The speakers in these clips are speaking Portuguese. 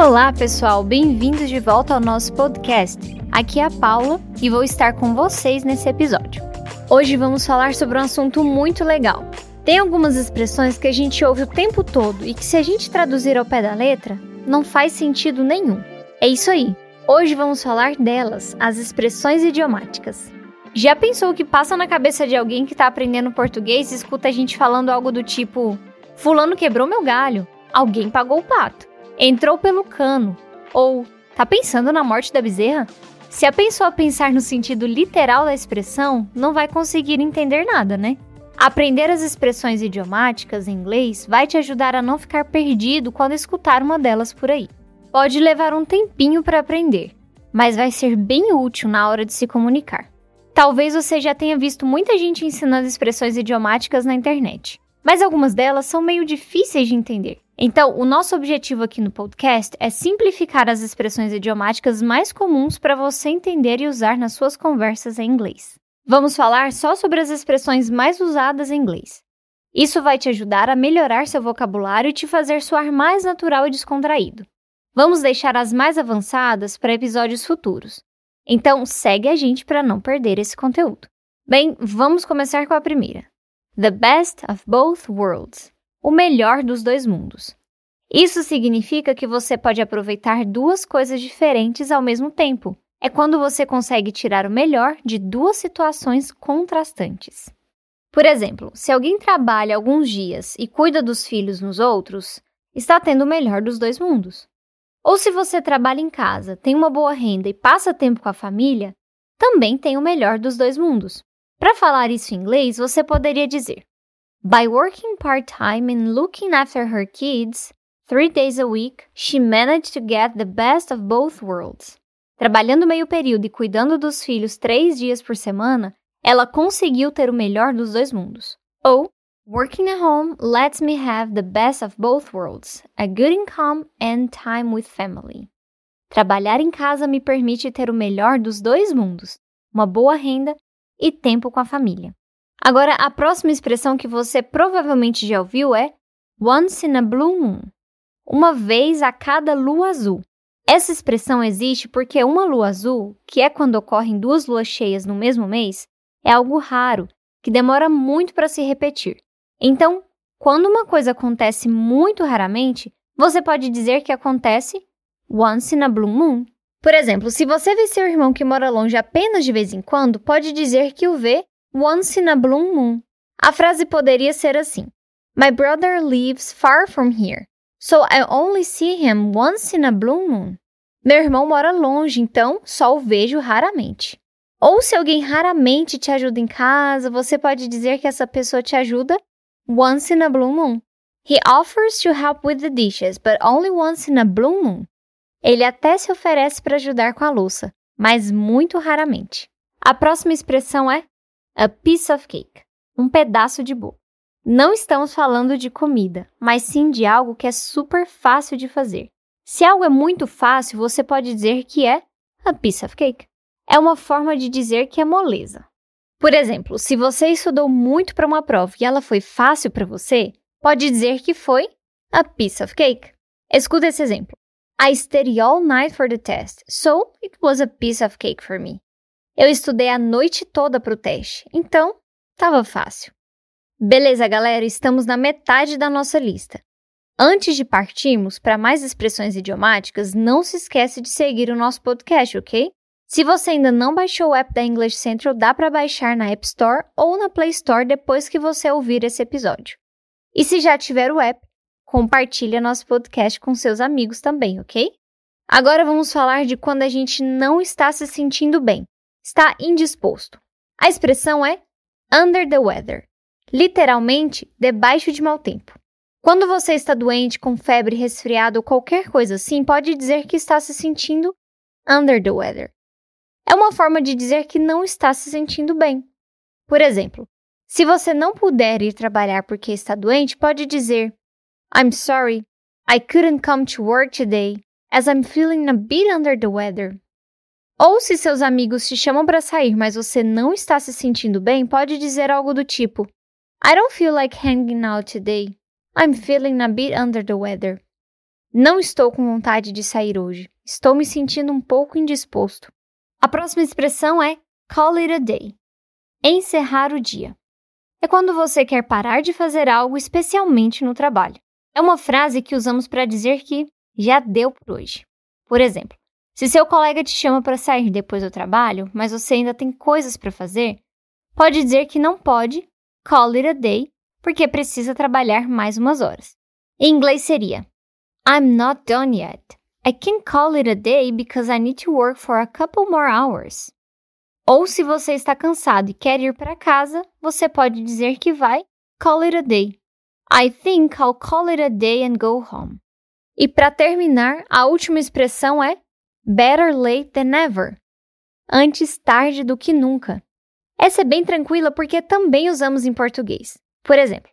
Olá, pessoal, bem-vindos de volta ao nosso podcast. Aqui é a Paula e vou estar com vocês nesse episódio. Hoje vamos falar sobre um assunto muito legal. Tem algumas expressões que a gente ouve o tempo todo e que, se a gente traduzir ao pé da letra, não faz sentido nenhum. É isso aí. Hoje vamos falar delas, as expressões idiomáticas. Já pensou o que passa na cabeça de alguém que está aprendendo português e escuta a gente falando algo do tipo: Fulano quebrou meu galho, alguém pagou o pato, entrou pelo cano, ou tá pensando na morte da bezerra? Se a pessoa pensar no sentido literal da expressão, não vai conseguir entender nada, né? Aprender as expressões idiomáticas em inglês vai te ajudar a não ficar perdido quando escutar uma delas por aí. Pode levar um tempinho para aprender, mas vai ser bem útil na hora de se comunicar. Talvez você já tenha visto muita gente ensinando expressões idiomáticas na internet, mas algumas delas são meio difíceis de entender. Então, o nosso objetivo aqui no podcast é simplificar as expressões idiomáticas mais comuns para você entender e usar nas suas conversas em inglês. Vamos falar só sobre as expressões mais usadas em inglês. Isso vai te ajudar a melhorar seu vocabulário e te fazer soar mais natural e descontraído. Vamos deixar as mais avançadas para episódios futuros. Então, segue a gente para não perder esse conteúdo. Bem, vamos começar com a primeira. The best of both worlds. O melhor dos dois mundos. Isso significa que você pode aproveitar duas coisas diferentes ao mesmo tempo. É quando você consegue tirar o melhor de duas situações contrastantes. Por exemplo, se alguém trabalha alguns dias e cuida dos filhos nos outros, está tendo o melhor dos dois mundos. Ou se você trabalha em casa, tem uma boa renda e passa tempo com a família, também tem o melhor dos dois mundos. Para falar isso em inglês, você poderia dizer: By working part-time and looking after her kids, three days a week, she managed to get the best of both worlds. Trabalhando meio período e cuidando dos filhos três dias por semana, ela conseguiu ter o melhor dos dois mundos. Ou Working at home lets me have the best of both worlds, a good income and time with family. Trabalhar em casa me permite ter o melhor dos dois mundos, uma boa renda e tempo com a família. Agora, a próxima expressão que você provavelmente já ouviu é once in a blue moon, uma vez a cada lua azul. Essa expressão existe porque uma lua azul, que é quando ocorrem duas luas cheias no mesmo mês, é algo raro, que demora muito para se repetir. Então, quando uma coisa acontece muito raramente, você pode dizer que acontece once in a blue moon. Por exemplo, se você vê seu irmão que mora longe apenas de vez em quando, pode dizer que o vê once in a blue moon. A frase poderia ser assim: My brother lives far from here, so I only see him once in a blue moon. Meu irmão mora longe, então só o vejo raramente. Ou se alguém raramente te ajuda em casa, você pode dizer que essa pessoa te ajuda once in a blue moon. He offers to help with the dishes, but only once in a blue moon. Ele até se oferece para ajudar com a louça, mas muito raramente. A próxima expressão é a piece of cake, um pedaço de bolo. Não estamos falando de comida, mas sim de algo que é super fácil de fazer. Se algo é muito fácil, você pode dizer que é a piece of cake. É uma forma de dizer que é moleza. Por exemplo, se você estudou muito para uma prova e ela foi fácil para você, pode dizer que foi a piece of cake. Escuta esse exemplo. I studied all night for the test, so it was a piece of cake for me. Eu estudei a noite toda para o teste, então estava fácil. Beleza, galera, estamos na metade da nossa lista. Antes de partirmos para mais expressões idiomáticas, não se esquece de seguir o nosso podcast, ok? Se você ainda não baixou o app da English Central, dá para baixar na App Store ou na Play Store depois que você ouvir esse episódio. E se já tiver o app, compartilhe nosso podcast com seus amigos também, ok? Agora vamos falar de quando a gente não está se sentindo bem, está indisposto. A expressão é under the weather, literalmente debaixo de mau tempo. Quando você está doente, com febre, resfriado ou qualquer coisa assim, pode dizer que está se sentindo under the weather. É uma forma de dizer que não está se sentindo bem. Por exemplo, se você não puder ir trabalhar porque está doente, pode dizer: I'm sorry, I couldn't come to work today as I'm feeling a bit under the weather. Ou se seus amigos te chamam para sair, mas você não está se sentindo bem, pode dizer algo do tipo: I don't feel like hanging out today. I'm feeling a bit under the weather. Não estou com vontade de sair hoje. Estou me sentindo um pouco indisposto. A próxima expressão é call it a day. Encerrar o dia. É quando você quer parar de fazer algo, especialmente no trabalho. É uma frase que usamos para dizer que já deu por hoje. Por exemplo, se seu colega te chama para sair depois do trabalho, mas você ainda tem coisas para fazer, pode dizer que não pode, call it a day, porque precisa trabalhar mais umas horas. Em inglês seria I'm not done yet. I can call it a day because I need to work for a couple more hours. Ou se você está cansado e quer ir para casa, você pode dizer que vai call it a day. I think I'll call it a day and go home. E para terminar, a última expressão é better late than never. Antes tarde do que nunca. Essa é bem tranquila porque também usamos em português. Por exemplo,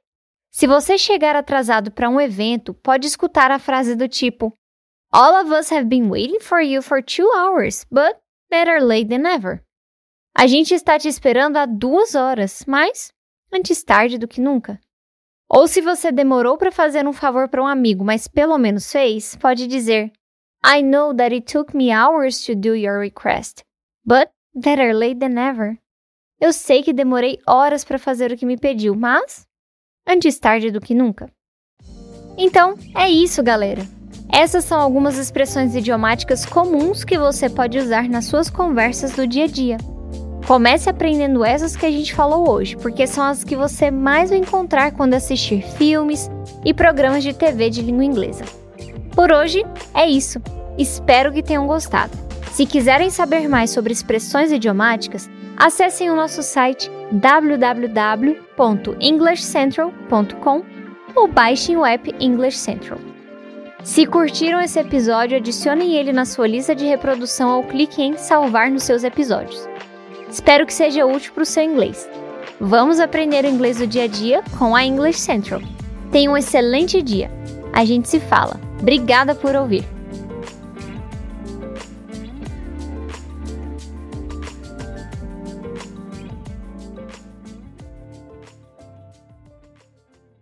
se você chegar atrasado para um evento, pode escutar a frase do tipo: All of us have been waiting for you for two hours, but better late than never. A gente está te esperando há duas horas, mas antes tarde do que nunca. Ou se você demorou para fazer um favor para um amigo, mas pelo menos fez, pode dizer: I know that it took me hours to do your request, but better late than never. Eu sei que demorei horas para fazer o que me pediu, mas antes tarde do que nunca. Então, é isso, galera. Essas são algumas expressões idiomáticas comuns que você pode usar nas suas conversas do dia a dia. Comece aprendendo essas que a gente falou hoje, porque são as que você mais vai encontrar quando assistir filmes e programas de TV de língua inglesa. Por hoje é isso. Espero que tenham gostado. Se quiserem saber mais sobre expressões idiomáticas, acessem o nosso site www.englishcentral.com ou baixem o app English Central. Se curtiram esse episódio, adicionem ele na sua lista de reprodução ou clique em salvar nos seus episódios. Espero que seja útil para o seu inglês. Vamos aprender o inglês do dia a dia com a English Central. Tenha um excelente dia. A gente se fala. Obrigada por ouvir.